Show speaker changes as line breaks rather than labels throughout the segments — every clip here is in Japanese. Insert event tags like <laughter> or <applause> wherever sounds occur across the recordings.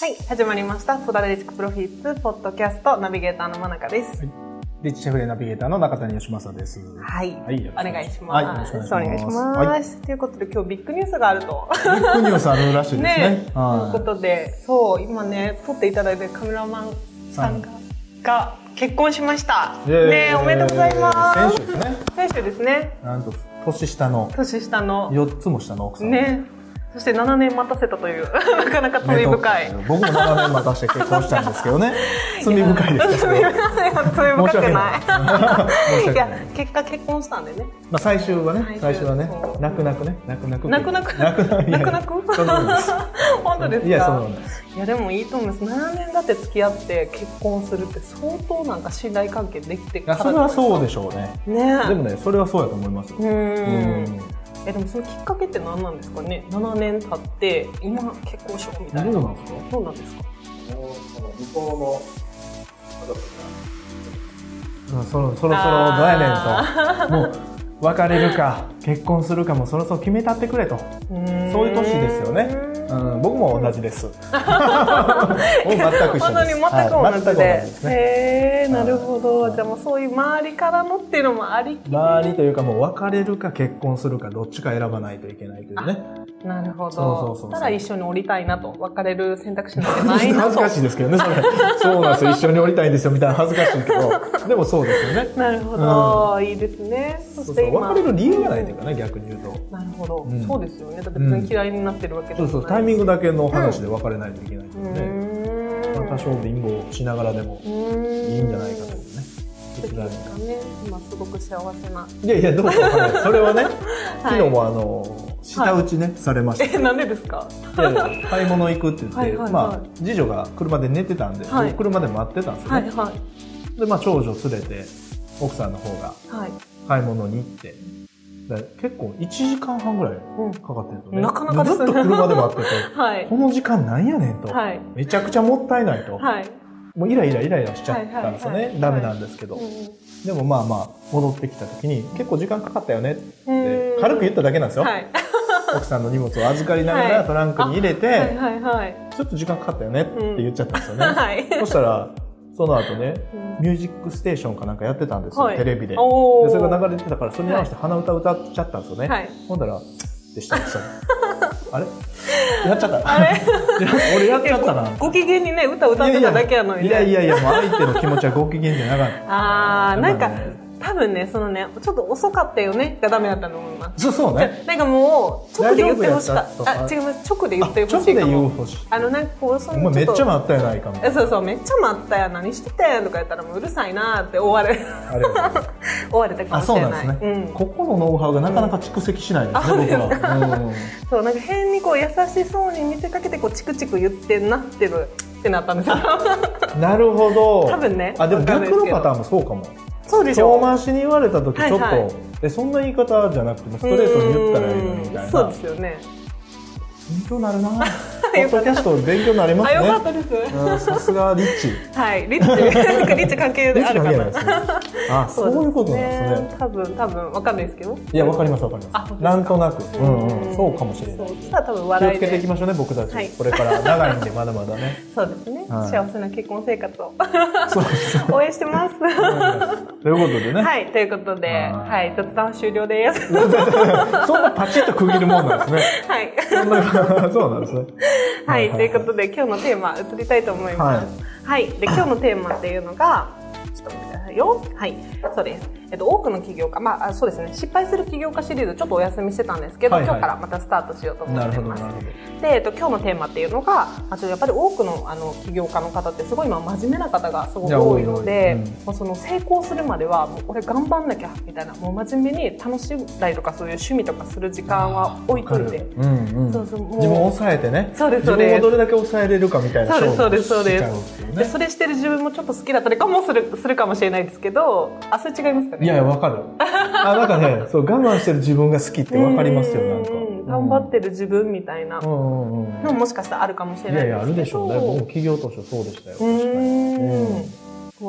はい、始まりました。ソダレリチクプロフィッツポッドキャストナビゲーターの真中です。
リッチシェフでナビゲーターの中谷義正です。
はい、
はい
お願いします。
はいよろしくお願いします
いということで今日ビッグニュースがあると。
ビッグニュースあるらしいですね。<laughs>
ねという
は
ことで、そう、今ね、撮っていただいてるカメラマンさんが、が結婚しました。ねおめでとうございます。
選手ですね。
選手ですね。
なんと、年下の、
年下の。
4つも下の奥さん。
ね。そして7年待たせたという、<laughs> なかなか罪深い。
ね僕も7年待たして結婚したんですけどね。<laughs> 罪深いです
罪。深くない。
い <laughs>
いや、結果結婚したんでね。
まあ最終はね、
最終
はね泣く泣くね、泣く泣く。
泣く泣く？
泣く泣く。
泣く。本当ですか？
いや、そんなもんです。
いやでもいいと思います7年だって付き合って結婚するって相当なんか信頼関係できて
いや、それはそうでしょうね。
ね
でもね、それはそうやと思いますよ。
う
ん
えでもそのきっかけって何なんですかね？7年経って今結婚しようみたいな。
どうなんですか？
どうなんですか？
もうその向こうの家族
うんそろそろそろどうやねんと。もう、別れるか、結婚するかもそろそろ決めたってくれと。そういう年ですよね。うん、僕も同じです。<laughs> もう全く一緒です。
本当に全く同じ
はいじ
で。へえなるほどじゃあもうそういう周りからのっていうのもありき
周りというかもう別れるか結婚するかどっちか選ばないといけないというね。
なるほど
そうそうそう
たら一緒に降りたいなと別れる選択肢なんてないな <laughs>
恥ず
と
かしいですけどね、それ。<laughs> そうなんですよ。一緒に降りたいんですよ、みたいな恥ずかしいけど。でもそうですよね。
なるほど、いいですねそ
そうそう。
して今
別れる理由がないというかね、逆に言うと。
なるほど、
うん。
そうですよね。だって別に嫌いになってるわけでもない
そうそう、タイミングだけの話で別れないといけないか
う
らね。
ーん。
まあ多少貧乏しながらでもいいんじゃないかというね。
ですかね。今すごく幸せな。い
やいや、どうかわからない。それはね、
は <laughs> い
昨日もあの、舌打ちね、されました。
えなんでですか？
で買い物行くって言って、
はいはいはい。
まあ、次女が車で寝てたんで、
はい。
僕車で待ってたんですよね。
はいはい。
で、まあ、長女連れて、奥さんの方が
はい。
買い物に行って、で結構1時間半ぐらい
うん。
かかってるんですよね。
なかなかですね。
ずっと車で待ってて、<laughs>
はい。
この時間なんやねんと、
はい。
めちゃくちゃもったいないと、
はい。
もうイライライライラしちゃったんですよね。ダメなんですけど。
うん
でもまあまあ、戻ってきた時に、結構時間かかったよねって
うん、
軽く言っただけなんですよ。
はい。<laughs>
奥さんの荷物を預かりなが
はい。
らトランクに入れて、ちょっと時間かかったよねって言っちゃったんですよね。
はい。
そしたら、その後ね、
うん
ミュージックステーションかなんかやってたんですよ、
はい
テレビで。でそれが流れてたから、それに合わせて鼻歌歌っちゃったんですよね。
はい
ほんだら、でした。<laughs> あれ？やっちゃった？<laughs> 俺やっちゃったな。
ご機嫌にね歌歌ってただけやのにね
いやいやいや、もう相手の気持ちはご機嫌じゃなかった。
あーなんか多分ねそのねちょっと遅かったよねがダメだったと思います。
そうそうね。
なんかもう直で言ってほしかっ
た。
たあ違う直で言ってほし
直で
いかも。
言うほしい。
あのなんかこうそ
お前めっちゃ
ま
待ったやないかみたい
えそうそうめっちゃ待ったやん何してたやん？とか言ったらもううるさいなーって終われ <laughs> 終われたか
あ、
もし
そう
れない。
なんですね。
うん。
ここのノウハウがなかなか蓄積しないんですね、僕は。<laughs>
そうなんか変にこう優しそうに見せかけてこうチクチク言ってんなってるってなったんですよ。
う <laughs> んなるほど。
多分ね。
あ、でも逆のパターンもそうかも。
そうでしょ。
遠回しに言われた時ちょっと、
はいはい
え、そんな言い方じゃなくてもストレートに言ったらいいのにみたいな。
そうですよね
勉強になるな <laughs> ポッドキャスト勉強になります
あ
ね。
よかったです
うんさすがリッチ。
はいリッチ <laughs> リッチ関係あるかな。
あ、<laughs> そういうことなんですね。
多分多分わかんないですけど
いや、わかりますわかり
あ
ます。なんとなく。うんうん。
ん
そうかもしれない。
そうそしたら多分
気を
笑い
つけていき
で
ましょうね、僕たち。
はい
これから長いんで、まだまだね。
そうですね
はい
幸せな結婚生活を
そうです。
応援してます
ということでね。
はいということで
はい
はい雑談終了です
そんなパチッと区切るもんなんですね。
はい <laughs>
そうなんですね。
はい、ということで今日のテーマ移りたいと思います。はい、で今日のテーマっていうのがちょっと待ってくださいよ。はい、そうです。えっと多くの起業家、まああそうですね、失敗する起業家シリーズちょっとお休みしてたんですけど、
はいはい
今日からまたスタートしようと思ってます。で、えっと今日のテーマっていうのが、あちょっとやっぱり多くのあの起業家の方ってすごい今真面目な方がすごく多いので、
うん
もうその成功するまではもう俺頑張んなきゃみたいな、もう真面目に楽しんだりとかそういう趣味とかする時間は置いといて。
うんうん。
そうそう
自分を抑えてね。
そうですそうです
自分をどれだけ抑えれるかみたいな
そうですそうですそうです
で。
それしてる自分もちょっと好きだったりかもするするかもしれないですけどあそれ違いますか？ね
いやいや、わかる。あ、なんかね、そう、我慢してる自分が好きってわかりますよ、なんか。
うん頑張ってる自分みたいな
うんうんうん
のももしかしたらあるかもしれ
いやいや、あ
ないですけど
るでしょうね。僕も企業当初そうでしたよ。
う
確かに
ーん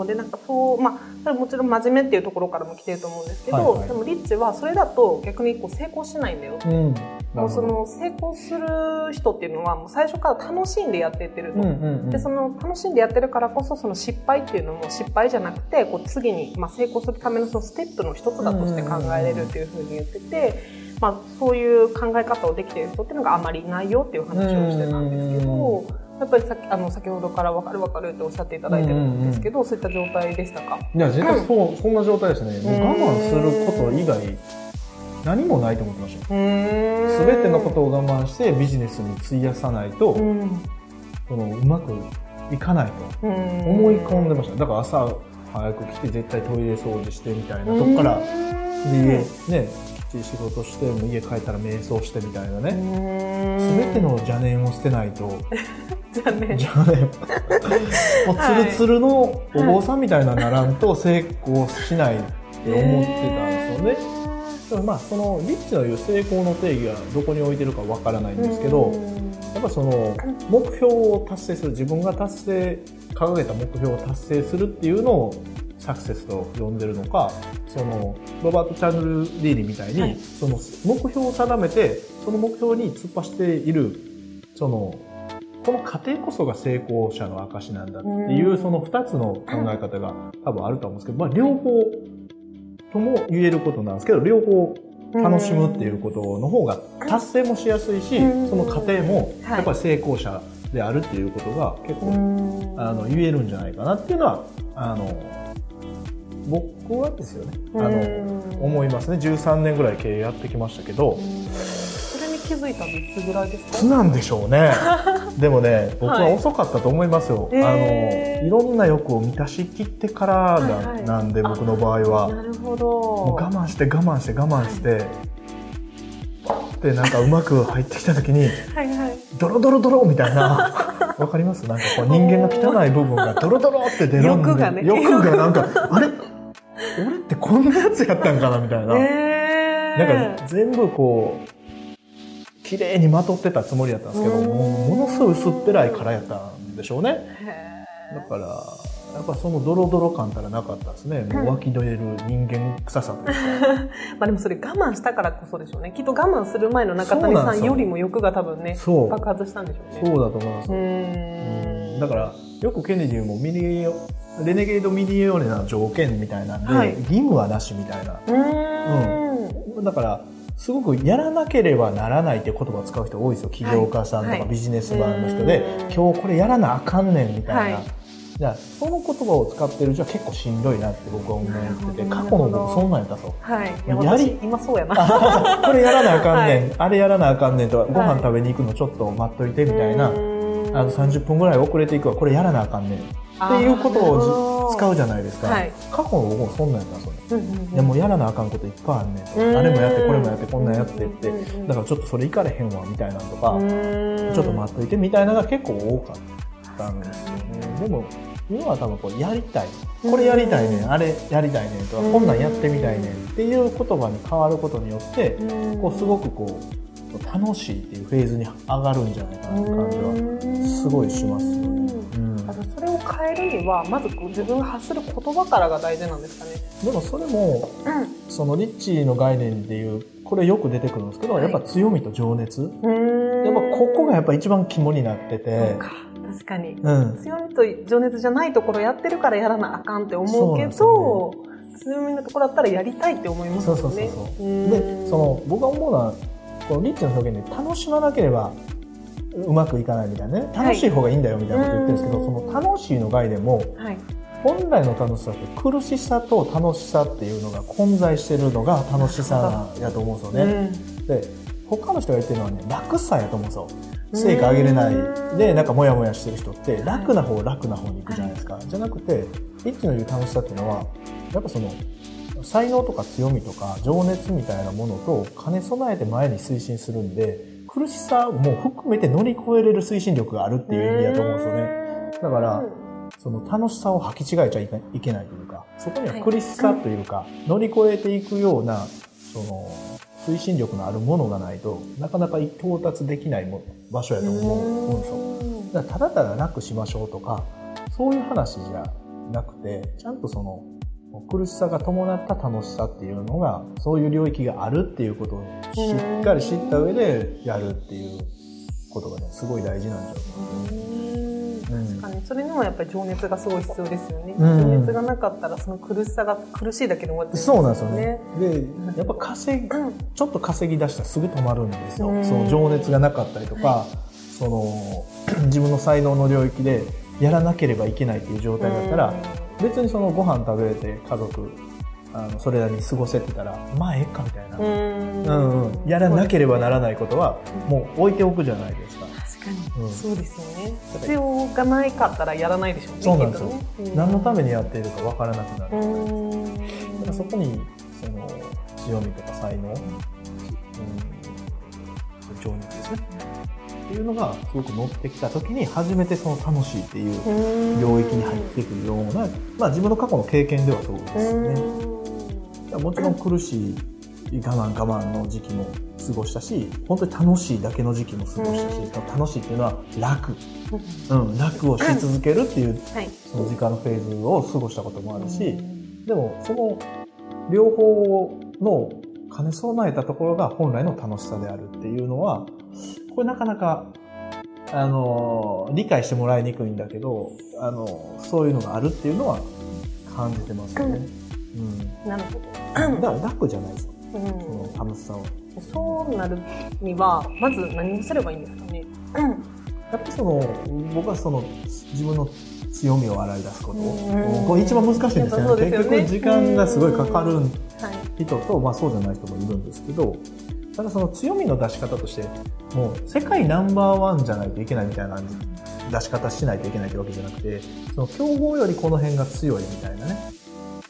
でなんかそうまあそれもちろん真面目っていうところからも来てると思うんですけど、
はいはい
でもリッチはそれだと逆にこう成功しないんだよ
うん。
もうその成功する人っていうのはもう最初から楽しんでやってってると、
うんうんうん。
でその楽しんでやってるからこそその失敗っていうのも失敗じゃなくてこう次に、まあ、成功するためのそのステップの一つだとして考えれるっていうふうに言ってて、まあ、そういう考え方をできている人っていうのがあまりいないよっていう話をしてたんですけど。やっぱりさっきあの先ほどから分かる分かるっておっしゃっていただいてるんですけど、そういった状態でしたか？
いや、絶対そう、そんな状態ですね。もう我慢すること以外、何もないと思ってましたよ。
す
すべてのことを我慢してビジネスに費やさないと、
うん
そのうまくいかないと
思
思い込んでました。だから朝早く来て絶対トイレ掃除してみたいなとこから、で家、ね、きっちり仕事して、もう家帰ったら瞑想してみたいなね。すべての邪念を捨てないと、
じゃあね
邪念。もうツルツルのお坊さんみたいなならんと成功しないって思ってたんですよね。でもまあそのリッチの言う成功の定義はどこに置いてるかわからないんですけど、やっぱその目標を達成する自分が達成掲げた目標を達成するっていうのをサクセスと呼んでるのかそのロバート・チャンネル・リーリーみたいに、
はい。
その目標を定めてその目標に突っ走っているそのこの過程こそが成功者の証なんだっていう、
うん。
その2つの考え方が多分あると思うんですけど、まあ、両方とも言えることなんですけど両方楽しむっていうことの方が達成もしやすいし、
うん。
その過程も
はい。
やっぱり成功者であるっていうことが結構、あの言えるんじゃないかなっていうのはあの僕はですよね。あの思いますね。13年ぐらい経営やってきましたけど
気づいたのいつぐらいですか？
いつなんでしょうね。<laughs> でもね僕は遅かったと思いますよ、
はい
あのいろんな欲を満たしきってからな,、
はいはい。
なんで僕の場合は。
なるほど。
我慢して我慢して我慢して、でなんかうまく入ってきた時に
はいはい。
ドロドロドロみたいな。<laughs> わかります？なんかこう人間の汚い部分がドロドロって出るんで
欲がね。
欲がなんか <laughs> あれ？俺ってこんなやつやったんかな？みたいな、
え
なんか全部こう綺麗にまとってたつもりだったんですけど
うん。
ものすごい薄っぺらい殻やったんでしょうね。
へ
だからやっぱそのドロドロ感たらなかったですね。もう湧き出る人間臭さというか。
ー <laughs> まあでもそれ我慢したからこそでしょうね。きっと我慢する前の中谷さんよ。りも欲が多分ね
そう。
爆発したんでしょうね。
そうだと思います。
うー。ん。
だからよくケネディもミニレネゲードミニオーネな条件みたいなんで、
はい。
義務はなしみたいな。
うーん。
だからすごくやらなければならないっていう言葉を使う人多いですよ。起業家さんと
はい。
かビジネスマンの人で、
うん。
今日これやらなあかんねんみたいな、
はい。
じゃあその言葉を使ってるうちは結構しんどいなって僕は思ってて過去の僕そんなんやったぞ
はい。いや
やり
私今そうやな。
これやらなあかんねん、
はい。
あれやらなあかんねんとかご
はい。
飯食べに行くのちょっと待っといてみたいな、
うーん。
あの30分ぐらい遅れていくわ。これやらなあかんねん。っていうことをじ使うじゃないですか、
はい。
過去の僕もそんなんやったそれ
うんうんうん。
いやもうやらなあかんこといっぱいあんねんと
うん。
あれもやってこれもやってこんなんやってって。
うんうんうん
だからちょっとそれいかれへんわみたいなのとか
うーん。
ちょっと待っといてみたいなのが結構多かったんですよね。でも今は多分こうやりたい。これやりたいねんあれやりたいねんとか
うん。
こんなんやってみたいねんっていう言葉に変わることによってこうすごくこう楽しいっていうフェーズに上がるんじゃないかなって感じはすごいしますよね。うん
変えるにはまず自分が発する言葉からが大事なんですかね。
でもそれも
うん。
そのリッチの概念でいうこれよく出てくるんですけど、
はい
やっぱ強みと情熱やっ
うん
ぱここがやっぱ一番肝になってて
確かに。
うん
強みと情熱じゃないところやってるからやらなあかんって思うけ
そ
ど、強みのところだったらやりたいって思います
そうそう
よね。
そうそう
うん
でその僕が思うのはこのリッチの表現で楽しまなければうまくいかないみたいなね。楽しい方がいいんだよみたいなこと言ってるんですけど、
うん
その楽しいの概念も
はい。
本来の楽しさって苦しさと楽しさっていうのが混在してるのが楽しさやと思うんですよね。で他の人が言ってるのはね楽さやと思うんですよ。成果上げれない。でなんかモヤモヤしてる人って楽な方楽な方に行くじゃないですか、じゃなくてリッチの言う楽しさっていうのはやっぱその才能とか強みとか情熱みたいなものと兼ね備えて前に推進するんで苦しさも含めて乗り越えれる推進力があるっていう意味だと思うんですよね。だからその楽しさを履き違えちゃいけないというかそこには苦しさというか、乗り越えていくようなその推進力のあるものがないとなかなか到達できないも場所やと思うんですよ。だただただ楽しましょうとかそういう話じゃなくて、ちゃんとその、苦しさが伴った楽しさっていうのが、そういう領域があるっていうことをしっかり知った上でやるっていうことがね、すごい大事なんじゃないかな。
確かにそれにもやっぱり情熱がすごい必要ですよね、
うん。
情熱がなかったらその苦しさが苦しいだけで終わってし
そう
ま
なんですよね。で、やっぱ稼ぎ、
うん。
ちょっと稼ぎ出したらすぐ止まるんですよ。
うん。
その情熱がなかったりとか、その、<clears throat> 自分の才能の領域でやらなければいけないっていう状態だったら、別にそのご飯食べれて家族、あの、それなりに過ごせてたら、まあええかみたいな。
うん。
うんうん、やらなければならないことは、もう置いておくじゃないですか。
確かに、
うん。
そうですよね。必要がないかったらやらないでしょうね
そうなんですよ。
ね。
何のためにやっているかわからなくなる。
うん。
だからそこにその強みとか才能、うん、情熱。ですねっていうのがすごく乗ってきた時に初めてその楽しいっていう領域に入ってくるような、まあ自分の過去の経験ではそうですね。だからもちろん苦しい我慢我慢の時期も過ごしたし、本当に楽しいだけの時期も過ごしたし、楽しいっていうのは楽、うん、楽をし続けるっていう
はい。
その時間のフェーズを過ごしたこともあるし、でもその両方の兼ね備えたところが本来の楽しさであるっていうのは、これなかなか、あの、理解してもらいにくいんだけど、あの、そういうのがあるっていうのは感じてますよね。うん。
なるほ
だから楽じゃないですよ。
ど、
その楽しさは。
そうなるにはまず何をすればいいんですかね
やっぱりその、僕はその、自分の強みを洗い出すこと。
うん
これ一番難しいんですよね。
よね
結局時間がすごいかかるん
はい
人と、まあそうじゃない人もいるんですけど、ただその強みの出し方として、もう世界ナンバーワンじゃないといけないみたいな出し方しないといけないってわけじゃなくて、その競合よりこの辺が強いみたいなね。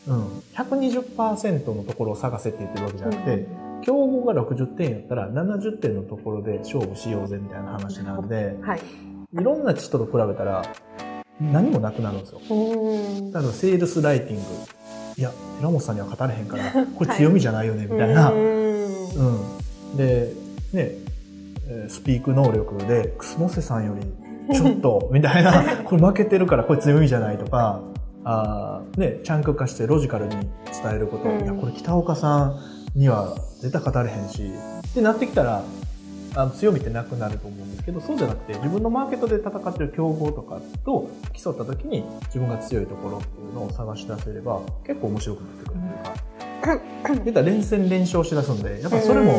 うん。120%のところを探せって言ってるわけじゃなくて、競合が60点やったら70点のところで勝負しようぜみたいな話なんで、
はい
いろんな人と比べたら何もなくなるんですよ。
うん
だからセールスライティング。いや、寺本さんには語れへんから、<laughs> これ強みじゃないよね、みたいな。
うん
うん。で、ね、えースピーク能力で、クスモセさんより、ちょっと、<laughs> みたいな、これ負けてるからこれ強みじゃないとか、あーね、チャンク化してロジカルに伝えること、
うん。
いや、これ北岡さんには絶対語れへんし、ってなってきたら、あの強みってなくなると思うんですけど、そうじゃなくて、自分のマーケットで戦ってる競合とかと競った時に自分が強いところっていうのを探し出せれば、結構面白くなってくるというか、<laughs> 言ったら連戦連勝しだすんで、やっぱそれも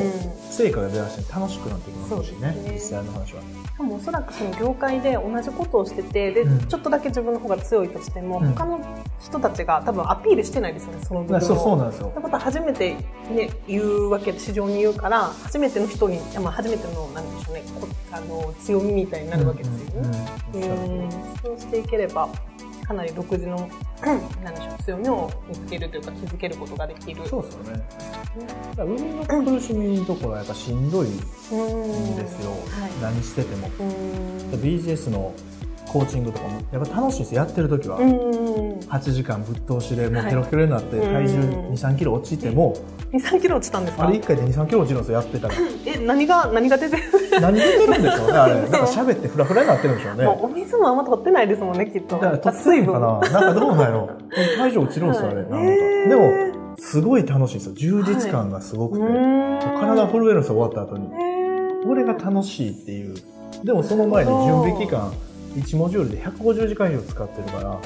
成果が出だして楽しくなってきますしね実際の話は。
しかもおそらくその業界で同じことをしててで、
うん。
ちょっとだけ自分の方が強いとしても、
うん。
他の人たちが多分アピールしてないですよねその部分を。
そうそうなんですよ。
って。ことは初めて、ね、言うわけで市場に言うから初めての人に、まあ、初めてのなんでしょうねこあの強みみたいになるわけですよね。
うんうん
そうしていければかなり独自の <clears throat> なんでしょう強みを見つけるというか気づけることができる。
そうですよね。だから海の苦しみのところはやっぱしんどいんですよ。
はい
何してても。BGS のコーチングとかもやっぱ楽しいですやってる時は。
うん
8時間ぶっ通しでもう
はい
ケロケロになって体重
うん
2、3キロ落ちても、
2、3キロ落ちたんですか？
あれ1回で2、3キロ落ちるんですよ、やってたら。<laughs>
え、何が、何が出てる？<laughs>
何出てるんでしょうね、あれ。なんか喋ってフラフラになってるんでしょうね。
もうお水もあんま取ってないですもんね、きっと。
だから、とっついんかな？なんかどうなんやろ体重落ちるんですよ、あれ。なんか。でも、すごい楽しいですよ。充実感がすごくて。体震えるんですよ、終わった後に。これが楽しいっていう。でもその前に準備期間、1モジュールで150時間以上使ってるから、だか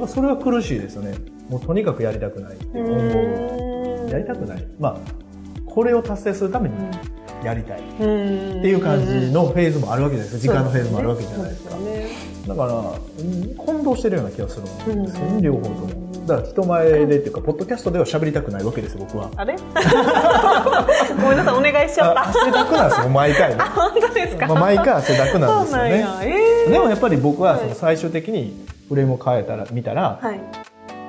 らそれは苦しいですよね。もうとにかくやりたくないっていう。やりたくない。まあ、これを達成するためにやりたい。って
て
いう感じのフェーズもあるわけじゃないですか。時間のフェーズもあるわけじゃないですか。だから、うん混同してるような気がするんです両方とも。だから人前でっていうか、ポッドキャストでは喋りたくないわけですよ、僕は。
あれ？<laughs> ごめんなさい、お願いしちゃった。
あ汗だくなんですよ、毎回ね。<laughs>
本当ですか？
まあ、毎回汗だくなんですよね。
え
でもやっぱり僕は
はい
その最終的にフレームを変えたら、見たら
ー、はい。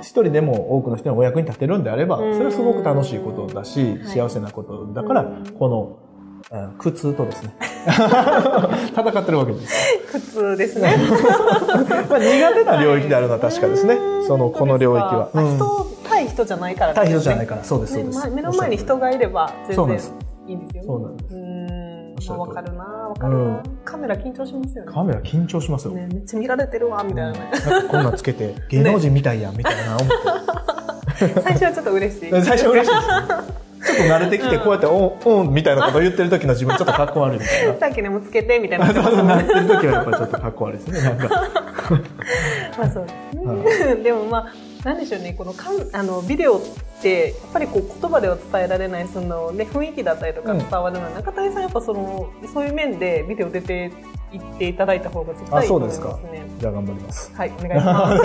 一人でも多くの人のお役に立てるんであれば、
うん
それはすごく楽しいことだし、
はい
幸せなことだから
うん、
この、うん苦痛とですね、<laughs> 戦ってるわけです。
苦痛ですね。<laughs>
まあ苦手な領域であるのは確かですね。その、この領域は。
人、対人じゃないから
対人じゃないから、そうです、そう
ね
です。
ま目の前に人がいれば全然いいんですよね。
そうなんです
わかるなわかるな、カメラ緊張しますよね。
カメラ緊張しますよ。
ね、めっちゃ見られてるわ、みたいなね。
こんなんつけて、<laughs> 芸能人みたいやん、みたいな思って。
最初はちょっと嬉しい。
最初嬉しいですね。ちょっと慣れてきて、こうやって、おん、おん、みたいなこと言ってる時の自分ちょっとかっこ悪いみたいな。
さっきね、もつけて、みたいな。
そうそう、なってる時はやっぱりちょっとかっこ悪いですね、なんか。
まあそうですね。でもまあ、なんでしょうね、このかんあのビデオって、やっぱりこう言葉では伝えられない、そのね、雰囲気だったりとか伝わるのは、中谷さんやっぱその、そういう面でビデオ出ていっていただいた方が絶対いいと思いますね。
じゃあ頑張ります。
はい、お願いします。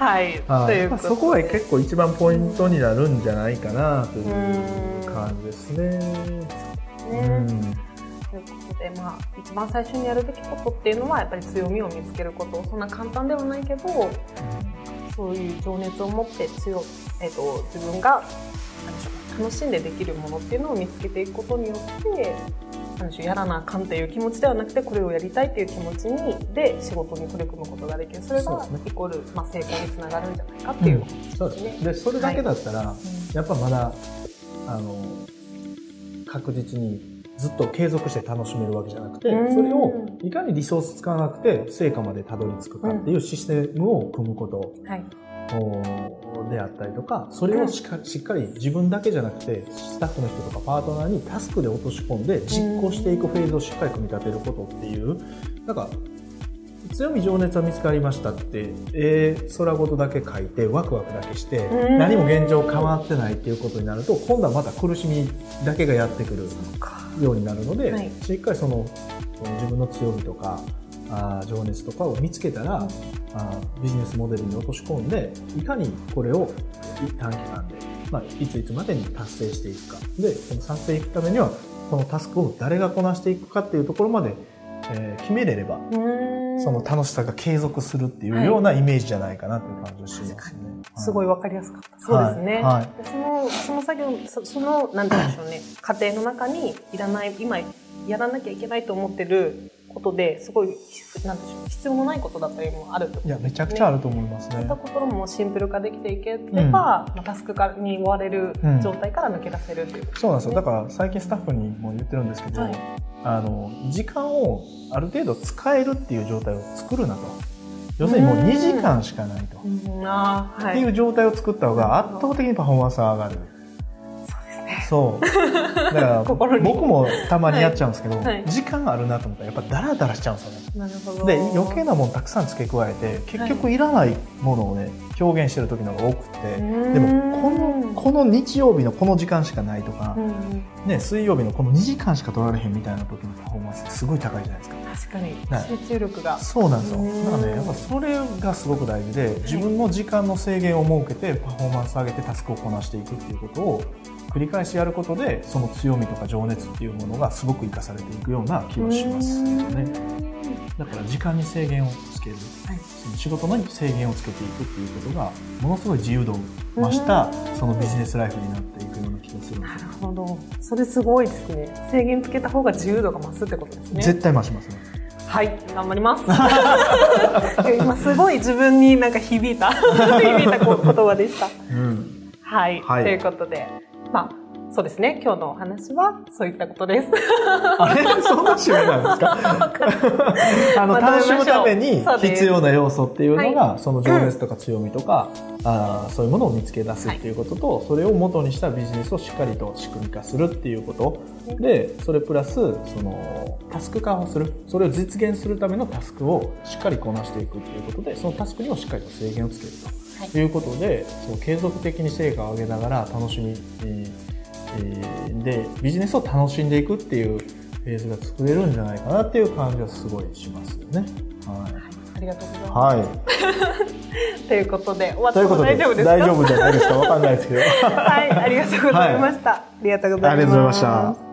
はい、ということで
そこは結構一番ポイントになるんじゃないかなという感じですね。
ね。ということで、まあ、一番最初にやるべきことっていうのは、やっぱり強みを見つけること。そんな簡単ではないけど、そういう情熱を持って強、えっ、と、自分が、楽しんでできるものっていうのを見つけていくことによって、なんやらなあかんっていう気持ちではなくて、これをやりたいっていう気持ちに、で、仕事に取り組むことができる。それがイコール、まあ、成功につながるんじゃないかっていう
そうですね。で、それだけだったら、やっぱまだ、あの、確実にずっと継続して楽しめるわけじゃなくて、
うん
それをいかにリソース使わなくて成果までたどり着くかっていうシステムを組むこと
はい。
であったりとか、それをしっかり自分だけじゃなくて、スタッフの人とかパートナーにタスクで落とし込んで実行していくフェーズをしっかり組み立てることっていう、なんか、強み情熱は見つかりましたって、えー、空ごとだけ書いて、ワクワクだけして
う、ん。
何も現状変わってないっていうことになると、今度はまた苦しみだけがやってくるようになるので、
はい。
しっかりその、自分の強みとか、あー情熱とかを見つけたら、
うん
あービジネスモデルに落とし込んで、いかにこれを短期間で、まあ、いついつまでに達成していくか。で、その達成いくためには、このタスクを誰がこなしていくかっていうところまで、えー決めれれば、その楽しさが継続するっていうようなイメージじゃないかなという感じがしますね。
すごいわかりやすかった。そうですね。
はいはい
でその、その作業、そその、なんて言うんでしょうね、過程の中にいらない、今やらなきゃいけないと思ってることで、すごい、なんでしょう、必要のないことだったりもあるってこと
いや、めちゃくちゃあると思いますね
そういった。ところもシンプル化できていければ、まあタスク化に追われる
うん
状態から抜け出せるっていうこと
そうなんですよ。だから最近スタッフにも言ってるんですけど、
はい
あの、時間をある程度使えるっていう状態を作るなと。要するにもう2時間しかないと。
うんあーはい。
っていう状態を作った方が圧倒的にパフォーマンスが上がる。
ね。
そう。だから僕もたまにやっちゃうんですけど、
はいはい
時間があるなと思ったらやっぱダラダラしちゃうんですよね。
なるほど。
で余計なものたくさん付け加えて結局いらないものをね表現してる時の方が多くて
うん
でもこのこの日曜日のこの時間しかないとか
う、ん、
ね、水曜日のこの2時間しか取られへんみたいな時のパフォーマンスすごい高いじゃないですか。
確かに
はい
集中力が。
そうなんですよ。
うん
だからね、やっぱそれがすごく大事で、自分の時間の制限を設けて、パフォーマンス上げてタスクをこなしていくっていうことを繰り返しやることで、その強みとか情熱っていうものがすごく活かされていくような気がしますよね。だから時間に制限をつける。
はい
その仕事に制限をつけていくっていうことが、ものすごい自由度を増した、そのビジネスライフになっていくような気がする
なるほど。それすごいですね。制限つけた方が自由度が増すってことですね。
絶対増しますね。
はい、頑張ります。<laughs> 今すごい自分になんか響いた、<laughs> 響いたこ言葉でした。
うん。
はい、
はい
ということで、まあ、そうですね。今日のお話はそういったことです。
あれ？そんな締めなんですか？あの、楽しむために必要な要素っていうのが、
は
その情熱とか強みとか、あーそういうものを見つけ出すっていうことと、それを元にしたビジネスをしっかりと仕組み化するっていうこと。で、それプラス、その、タスク化をする。それを実現するためのタスクをしっかりこなしていくっていうことで、そのタスクにもしっかりと制限をつけると。
はい
ということで、そう継続的に成果を上げながら楽しみ、えで、ビジネスを楽しんでいくっていうフェーズが作れるんじゃないかなっていう感じはすごいしますよね。
ありがとうございます。
はい。はい。
ということで、終わっても
ということで、
大丈夫ですか？
大丈夫じゃないですか？わかんないですけど。<laughs>
はい、ありがとうございました。ありがとうござい。
ありがとうございました。